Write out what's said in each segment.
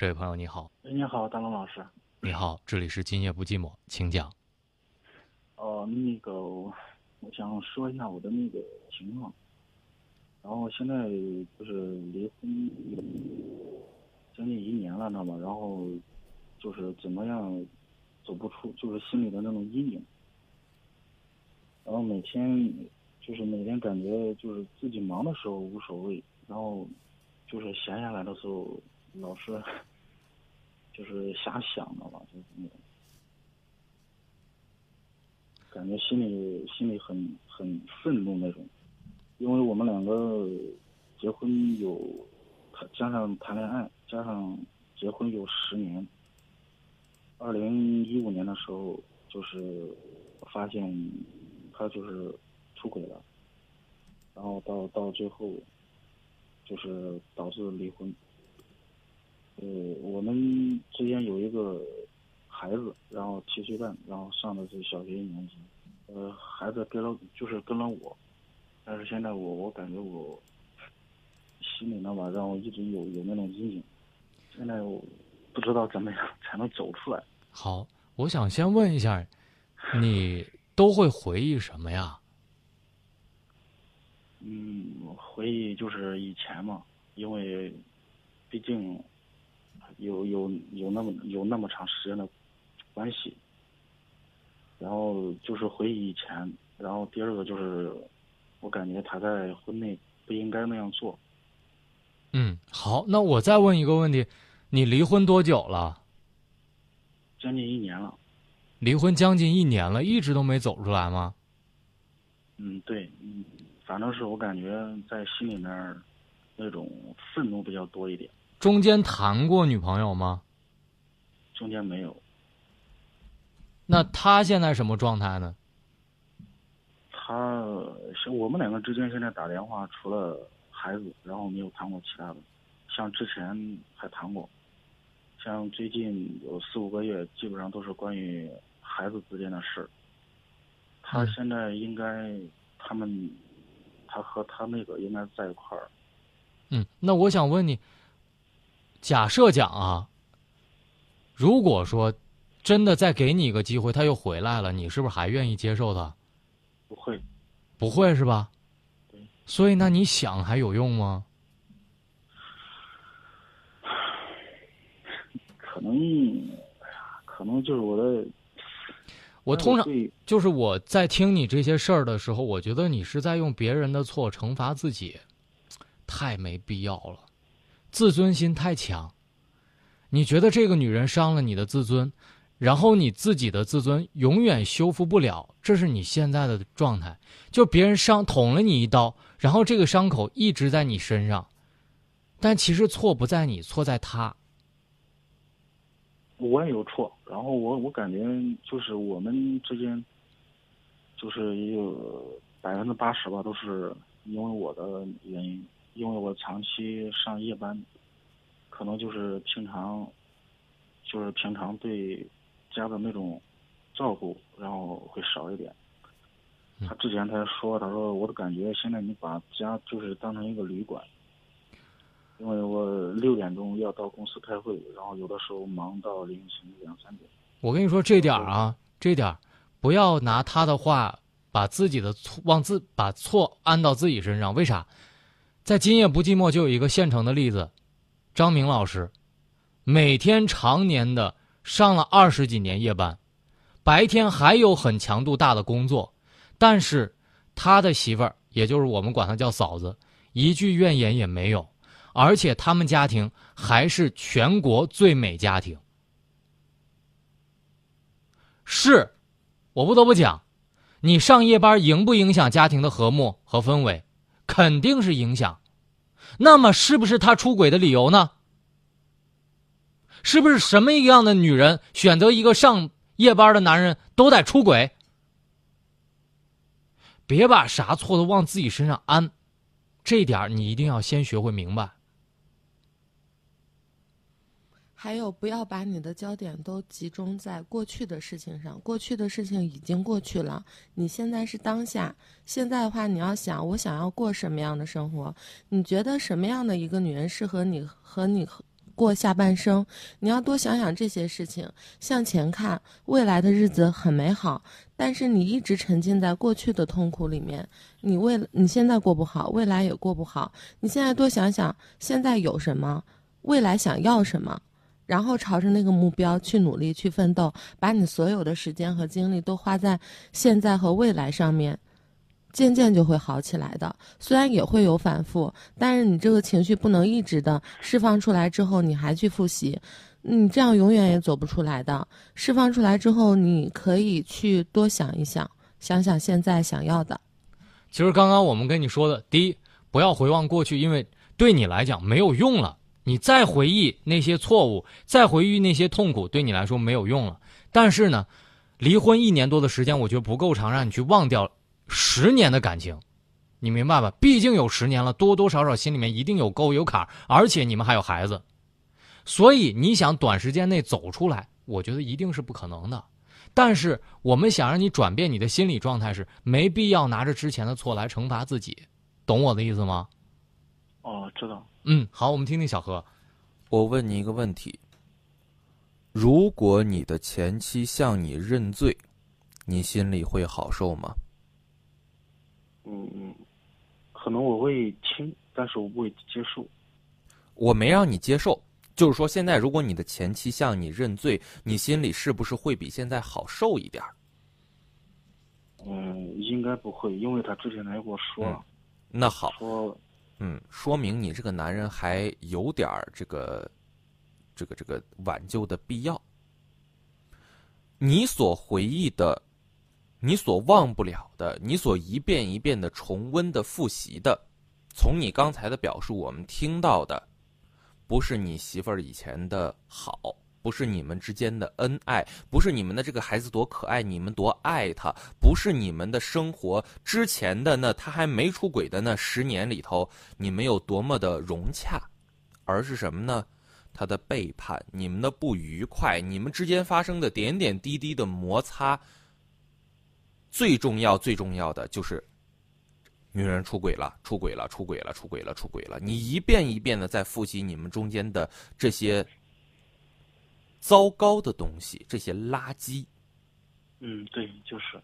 这位朋友你好，你好，大龙老师。你好，这里是今夜不寂寞，请讲。哦，那个，我想说一下我的那个情况。然后现在就是离婚将近一年了，知道吗？然后就是怎么样走不出，就是心里的那种阴影。然后每天就是每天感觉就是自己忙的时候无所谓，然后就是闲下来的时候老是。就是瞎想的吧，就是那种，感觉心里心里很很愤怒那种，因为我们两个结婚有，加上谈恋爱，加上结婚有十年。二零一五年的时候，就是发现他就是出轨了，然后到到最后，就是导致离婚。呃，我们之间有一个孩子，然后七岁半，然后上的是小学一年级。呃，孩子跟了就是跟了我，但是现在我我感觉我心里那吧，让我一直有有那种阴影。现在我不知道怎么样才能走出来。好，我想先问一下，你都会回忆什么呀？嗯，回忆就是以前嘛，因为毕竟。有有有那么有那么长时间的关系，然后就是回忆以前，然后第二个就是，我感觉他在婚内不应该那样做。嗯，好，那我再问一个问题，你离婚多久了？将近一年了。离婚将近一年了，一直都没走出来吗？嗯，对，嗯，反正是我感觉在心里面那种愤怒比较多一点。中间谈过女朋友吗？中间没有。那他现在什么状态呢？他，我们两个之间现在打电话，除了孩子，然后没有谈过其他的。像之前还谈过，像最近有四五个月，基本上都是关于孩子之间的事儿。他现在应该，他们，他和他那个应该在一块儿。嗯，那我想问你。假设讲啊，如果说真的再给你一个机会，他又回来了，你是不是还愿意接受他？不会，不会是吧？所以那你想还有用吗？可能，哎呀，可能就是我的。我通常就是我在听你这些事儿的时候，我觉得你是在用别人的错惩罚自己，太没必要了。自尊心太强，你觉得这个女人伤了你的自尊，然后你自己的自尊永远修复不了，这是你现在的状态。就别人伤捅了你一刀，然后这个伤口一直在你身上，但其实错不在你，错在他。我也有错，然后我我感觉就是我们之间，就是有百分之八十吧，都是因为我的原因。因为我长期上夜班，可能就是平常，就是平常对家的那种照顾，然后会少一点。他之前他说，他说我的感觉现在你把家就是当成一个旅馆，因为我六点钟要到公司开会，然后有的时候忙到凌晨两三点。我跟你说这点啊，这点不要拿他的话把自己的错往自把错安到自己身上，为啥？在今夜不寂寞就有一个现成的例子，张明老师，每天常年的上了二十几年夜班，白天还有很强度大的工作，但是他的媳妇儿，也就是我们管她叫嫂子，一句怨言也没有，而且他们家庭还是全国最美家庭。是，我不得不讲，你上夜班影不影响家庭的和睦和氛围？肯定是影响。那么，是不是他出轨的理由呢？是不是什么一样的女人选择一个上夜班的男人都得出轨？别把啥错都往自己身上安，这点你一定要先学会明白。还有，不要把你的焦点都集中在过去的事情上。过去的事情已经过去了，你现在是当下。现在的话，你要想，我想要过什么样的生活？你觉得什么样的一个女人适合你和你过下半生。你要多想想这些事情，向前看，未来的日子很美好。但是你一直沉浸在过去的痛苦里面，你为你现在过不好，未来也过不好。你现在多想想，现在有什么，未来想要什么，然后朝着那个目标去努力去奋斗，把你所有的时间和精力都花在现在和未来上面。渐渐就会好起来的，虽然也会有反复，但是你这个情绪不能一直的释放出来之后，你还去复习，你这样永远也走不出来的。释放出来之后，你可以去多想一想，想想现在想要的。其实刚刚我们跟你说的，第一，不要回望过去，因为对你来讲没有用了。你再回忆那些错误，再回忆那些痛苦，对你来说没有用了。但是呢，离婚一年多的时间，我觉得不够长，让你去忘掉。十年的感情，你明白吧？毕竟有十年了，多多少少心里面一定有沟有坎，而且你们还有孩子，所以你想短时间内走出来，我觉得一定是不可能的。但是我们想让你转变你的心理状态，是没必要拿着之前的错来惩罚自己，懂我的意思吗？哦，知道。嗯，好，我们听听小何。我问你一个问题：如果你的前妻向你认罪，你心里会好受吗？嗯嗯，可能我会听，但是我不会接受。我没让你接受，就是说，现在如果你的前妻向你认罪，你心里是不是会比现在好受一点？嗯，应该不会，因为他之前来跟我说了。那好。说，嗯，说明你这个男人还有点这个，这个这个挽救的必要。你所回忆的。你所忘不了的，你所一遍一遍的重温的复习的，从你刚才的表述，我们听到的，不是你媳妇儿以前的好，不是你们之间的恩爱，不是你们的这个孩子多可爱，你们多爱他，不是你们的生活之前的那他还没出轨的那十年里头，你们有多么的融洽，而是什么呢？他的背叛，你们的不愉快，你们之间发生的点点滴滴的摩擦。最重要、最重要的就是，女人出轨了，出轨了，出轨了，出轨了，出轨了。你一遍一遍的在复习你们中间的这些糟糕的东西，这些垃圾。嗯，对，就是。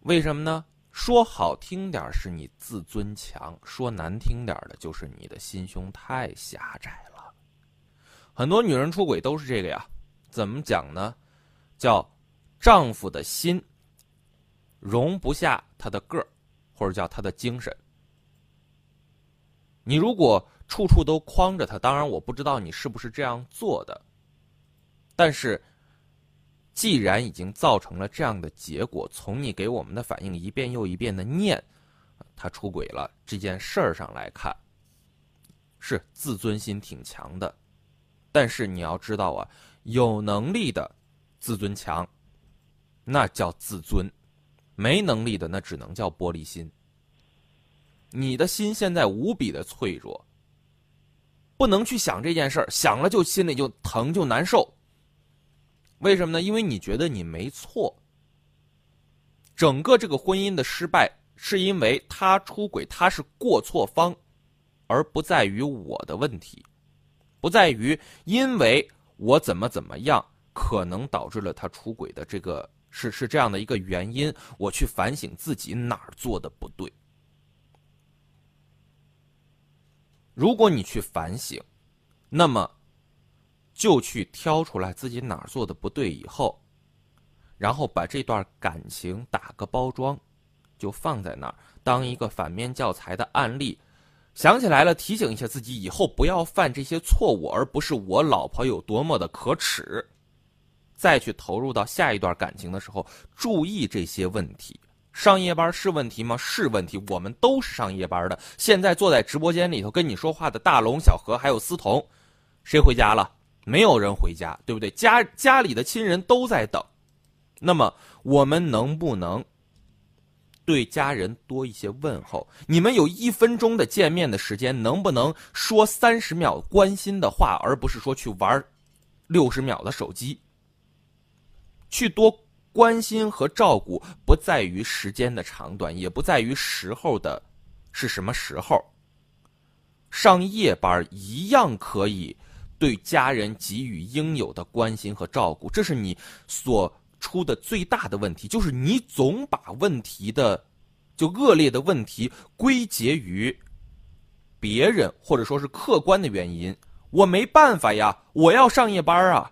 为什么呢？说好听点是你自尊强，说难听点的就是你的心胸太狭窄了。很多女人出轨都是这个呀，怎么讲呢？叫丈夫的心。容不下他的个儿，或者叫他的精神。你如果处处都框着他，当然我不知道你是不是这样做的。但是，既然已经造成了这样的结果，从你给我们的反应一遍又一遍的念他出轨了这件事儿上来看，是自尊心挺强的。但是你要知道啊，有能力的自尊强，那叫自尊。没能力的那只能叫玻璃心。你的心现在无比的脆弱，不能去想这件事儿，想了就心里就疼就难受。为什么呢？因为你觉得你没错。整个这个婚姻的失败，是因为他出轨，他是过错方，而不在于我的问题，不在于因为我怎么怎么样，可能导致了他出轨的这个。是是这样的一个原因，我去反省自己哪儿做的不对。如果你去反省，那么就去挑出来自己哪儿做的不对，以后，然后把这段感情打个包装，就放在那儿当一个反面教材的案例。想起来了，提醒一下自己，以后不要犯这些错误，而不是我老婆有多么的可耻。再去投入到下一段感情的时候，注意这些问题。上夜班是问题吗？是问题。我们都是上夜班的。现在坐在直播间里头跟你说话的大龙、小何还有思彤，谁回家了？没有人回家，对不对？家家里的亲人都在等。那么我们能不能对家人多一些问候？你们有一分钟的见面的时间，能不能说三十秒关心的话，而不是说去玩六十秒的手机？去多关心和照顾，不在于时间的长短，也不在于时候的，是什么时候。上夜班一样可以对家人给予应有的关心和照顾，这是你所出的最大的问题，就是你总把问题的，就恶劣的问题归结于别人或者说是客观的原因。我没办法呀，我要上夜班啊。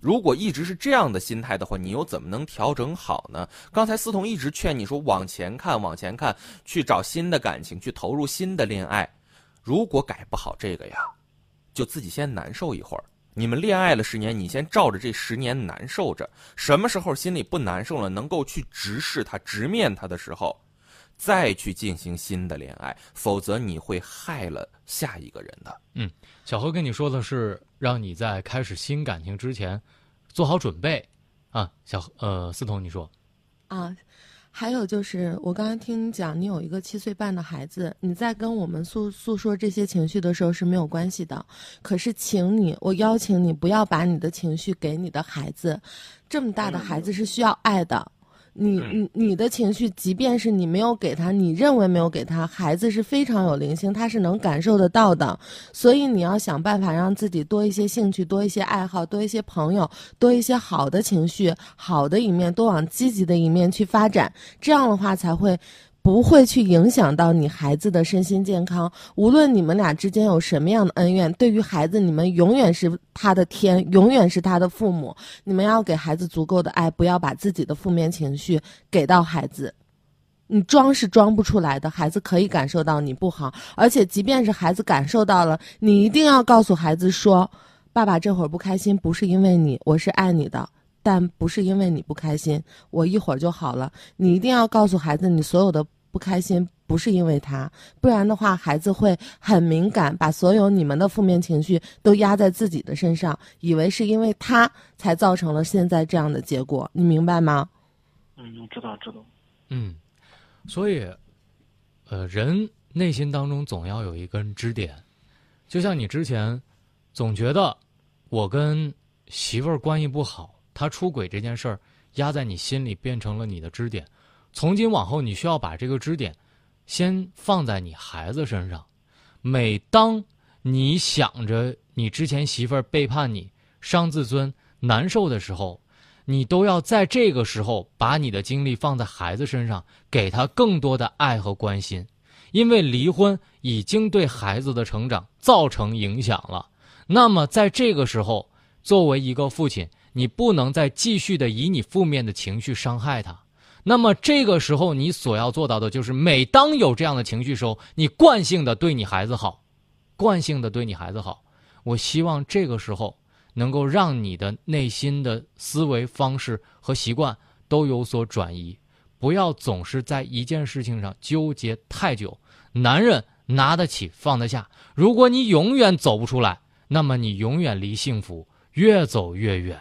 如果一直是这样的心态的话，你又怎么能调整好呢？刚才思彤一直劝你说往前看，往前看，去找新的感情，去投入新的恋爱。如果改不好这个呀，就自己先难受一会儿。你们恋爱了十年，你先照着这十年难受着。什么时候心里不难受了，能够去直视他、直面他的时候，再去进行新的恋爱。否则你会害了下一个人的。嗯，小何跟你说的是，让你在开始新感情之前做好准备啊。小呃，思彤，你说啊。还有就是，我刚刚听你讲，你有一个七岁半的孩子，你在跟我们诉诉说这些情绪的时候是没有关系的。可是，请你，我邀请你不要把你的情绪给你的孩子，这么大的孩子是需要爱的。你你你的情绪，即便是你没有给他，你认为没有给他，孩子是非常有灵性，他是能感受得到的。所以你要想办法让自己多一些兴趣，多一些爱好，多一些朋友，多一些好的情绪，好的一面，多往积极的一面去发展。这样的话才会。不会去影响到你孩子的身心健康。无论你们俩之间有什么样的恩怨，对于孩子，你们永远是他的天，永远是他的父母。你们要给孩子足够的爱，不要把自己的负面情绪给到孩子。你装是装不出来的，孩子可以感受到你不好，而且即便是孩子感受到了，你一定要告诉孩子说：“爸爸这会儿不开心，不是因为你，我是爱你的。”但不是因为你不开心，我一会儿就好了。你一定要告诉孩子，你所有的不开心不是因为他，不然的话，孩子会很敏感，把所有你们的负面情绪都压在自己的身上，以为是因为他才造成了现在这样的结果。你明白吗？嗯，我知道，知道。嗯，所以，呃，人内心当中总要有一根支点，就像你之前总觉得我跟媳妇儿关系不好。他出轨这件事儿压在你心里，变成了你的支点。从今往后，你需要把这个支点先放在你孩子身上。每当你想着你之前媳妇儿背叛你、伤自尊、难受的时候，你都要在这个时候把你的精力放在孩子身上，给他更多的爱和关心。因为离婚已经对孩子的成长造成影响了。那么，在这个时候，作为一个父亲，你不能再继续的以你负面的情绪伤害他，那么这个时候你所要做到的就是，每当有这样的情绪时候，你惯性的对你孩子好，惯性的对你孩子好。我希望这个时候能够让你的内心的思维方式和习惯都有所转移，不要总是在一件事情上纠结太久。男人拿得起放得下，如果你永远走不出来，那么你永远离幸福越走越远。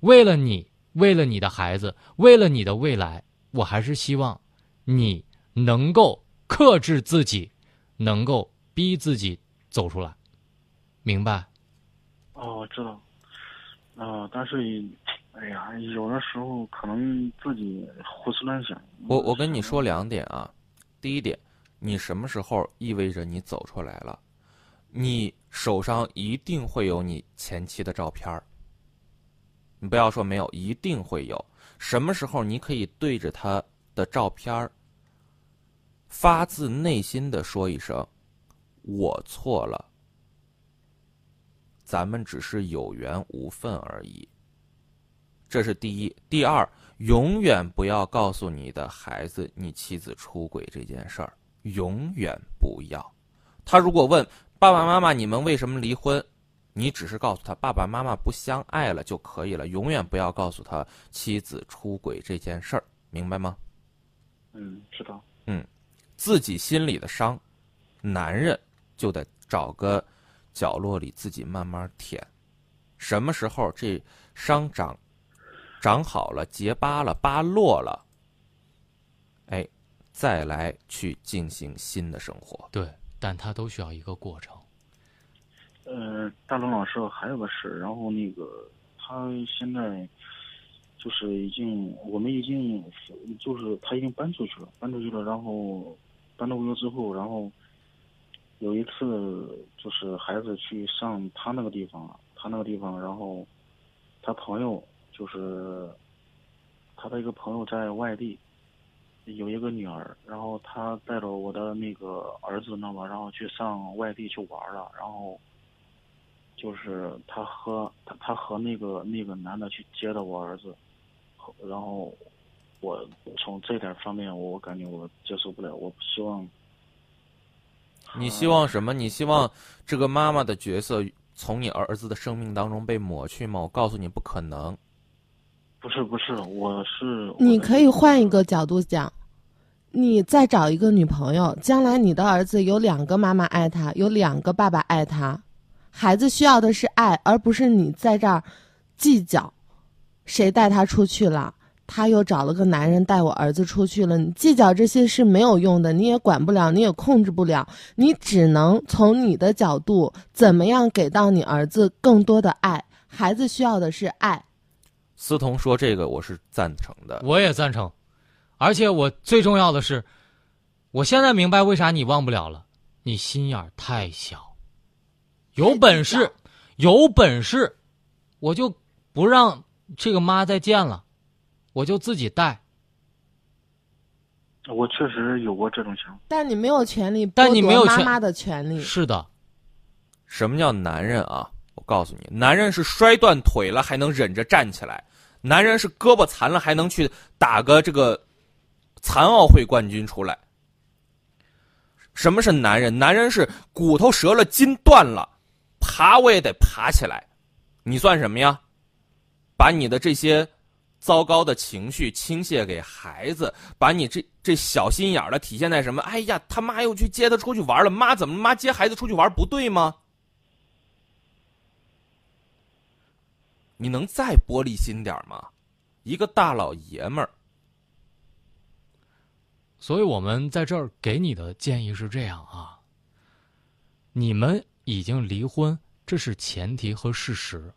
为了你，为了你的孩子，为了你的未来，我还是希望你能够克制自己，能够逼自己走出来，明白？哦，我知道。啊，但是，哎呀，有的时候可能自己胡思乱想。我我跟你说两点啊，第一点，你什么时候意味着你走出来了？你手上一定会有你前妻的照片儿。你不要说没有，一定会有。什么时候你可以对着他的照片儿，发自内心的说一声：“我错了，咱们只是有缘无分而已。”这是第一。第二，永远不要告诉你的孩子你妻子出轨这件事儿，永远不要。他如果问爸爸妈妈：“你们为什么离婚？”你只是告诉他爸爸妈妈不相爱了就可以了，永远不要告诉他妻子出轨这件事儿，明白吗？嗯，知道。嗯，自己心里的伤，男人就得找个角落里自己慢慢舔。什么时候这伤长长好了、结疤了、疤落了，哎，再来去进行新的生活。对，但他都需要一个过程。嗯，大龙老师还有个事，然后那个他现在就是已经，我们已经就是他已经搬出去了，搬出去了，然后搬到屋之后，然后有一次就是孩子去上他那个地方，他那个地方，然后他朋友就是他的一个朋友在外地，有一个女儿，然后他带着我的那个儿子那么，然后去上外地去玩了，然后就是他和他他和那个那个男的去接的我儿子，然后我从这点方面我感觉我接受不了，我不希望。你希望什么？你希望这个妈妈的角色从你儿子的生命当中被抹去吗？我告诉你，不可能。不是不是，我是你可以换一个角度讲，你再找一个女朋友，将来你的儿子有两个妈妈爱他，有两个爸爸爱他，孩子需要的是爱，而不是你在这儿计较谁带他出去了。他又找了个男人带我儿子出去了，你计较这些是没有用的，你也管不了，你也控制不了，你只能从你的角度，怎么样给到你儿子更多的爱？孩子需要的是爱。思彤说这个我是赞成的，我也赞成，而且我最重要的是，我现在明白为啥你忘不了了，你心眼儿太小，有本事，有本事，我就不让这个妈再见了。我就自己带，我确实有过这种想法，但你没有权利，但你没有妈妈的权利。是的，什么叫男人啊？我告诉你，男人是摔断腿了还能忍着站起来，男人是胳膊残了还能去打个这个残奥会冠军出来。什么是男人？男人是骨头折了，筋断了，爬我也得爬起来。你算什么呀？把你的这些。糟糕的情绪倾泻给孩子，把你这这小心眼的体现在什么？哎呀，他妈又去接他出去玩了，妈怎么妈接孩子出去玩不对吗？你能再玻璃心点吗？一个大老爷们儿。所以我们在这儿给你的建议是这样啊：你们已经离婚，这是前提和事实。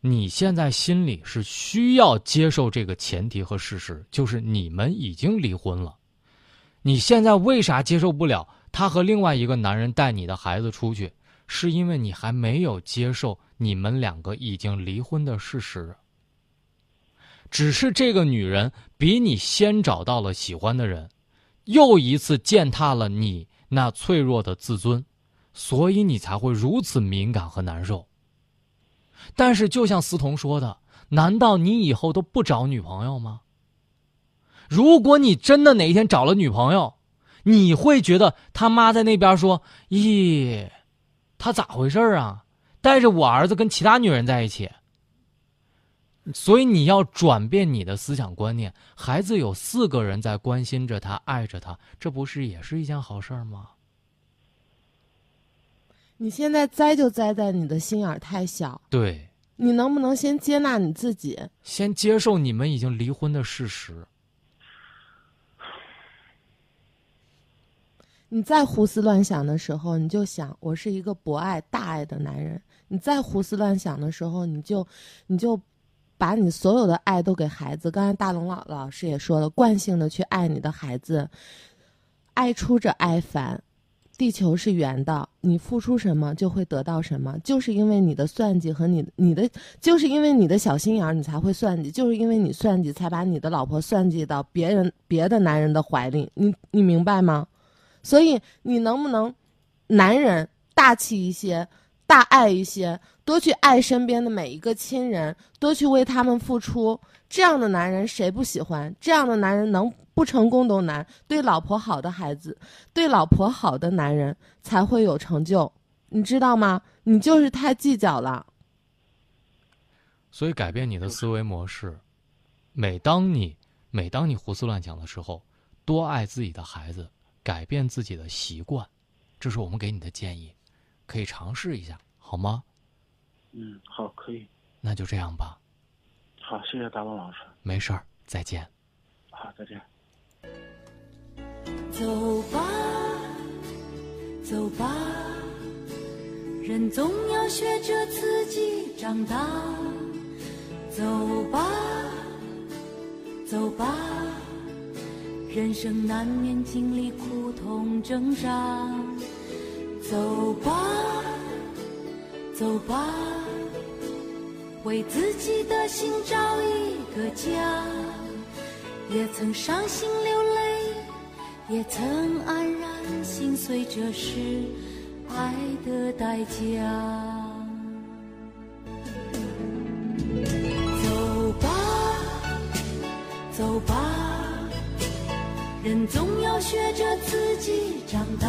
你现在心里是需要接受这个前提和事实，就是你们已经离婚了。你现在为啥接受不了他和另外一个男人带你的孩子出去？是因为你还没有接受你们两个已经离婚的事实。只是这个女人比你先找到了喜欢的人，又一次践踏了你那脆弱的自尊，所以你才会如此敏感和难受。但是，就像思彤说的，难道你以后都不找女朋友吗？如果你真的哪一天找了女朋友，你会觉得他妈在那边说：“咦，他咋回事啊？带着我儿子跟其他女人在一起。”所以你要转变你的思想观念，孩子有四个人在关心着他、爱着他，这不是也是一件好事吗？你现在栽就栽在你的心眼儿太小。对，你能不能先接纳你自己？先接受你们已经离婚的事实。你再胡思乱想的时候，你就想我是一个博爱大爱的男人。你再胡思乱想的时候，你就，你就，把你所有的爱都给孩子。刚才大龙老老师也说了，惯性的去爱你的孩子，爱出这爱返。地球是圆的，你付出什么就会得到什么，就是因为你的算计和你你的，就是因为你的小心眼儿，你才会算计，就是因为你算计，才把你的老婆算计到别人别的男人的怀里，你你明白吗？所以你能不能，男人大气一些，大爱一些，多去爱身边的每一个亲人，多去为他们付出。这样的男人谁不喜欢？这样的男人能不成功都难。对老婆好的孩子，对老婆好的男人才会有成就，你知道吗？你就是太计较了。所以改变你的思维模式，每当你每当你胡思乱想的时候，多爱自己的孩子，改变自己的习惯，这是我们给你的建议，可以尝试一下，好吗？嗯，好，可以。那就这样吧。好，谢谢大龙老师。没事儿，再见。好，再见。走吧，走吧，人总要学着自己长大。走吧，走吧，人生难免经历苦痛挣扎。走吧，走吧，为自己的心找一个家。也曾伤心流泪，也曾黯然心碎，这是爱的代价。走吧，走吧，人总要学着自己长大。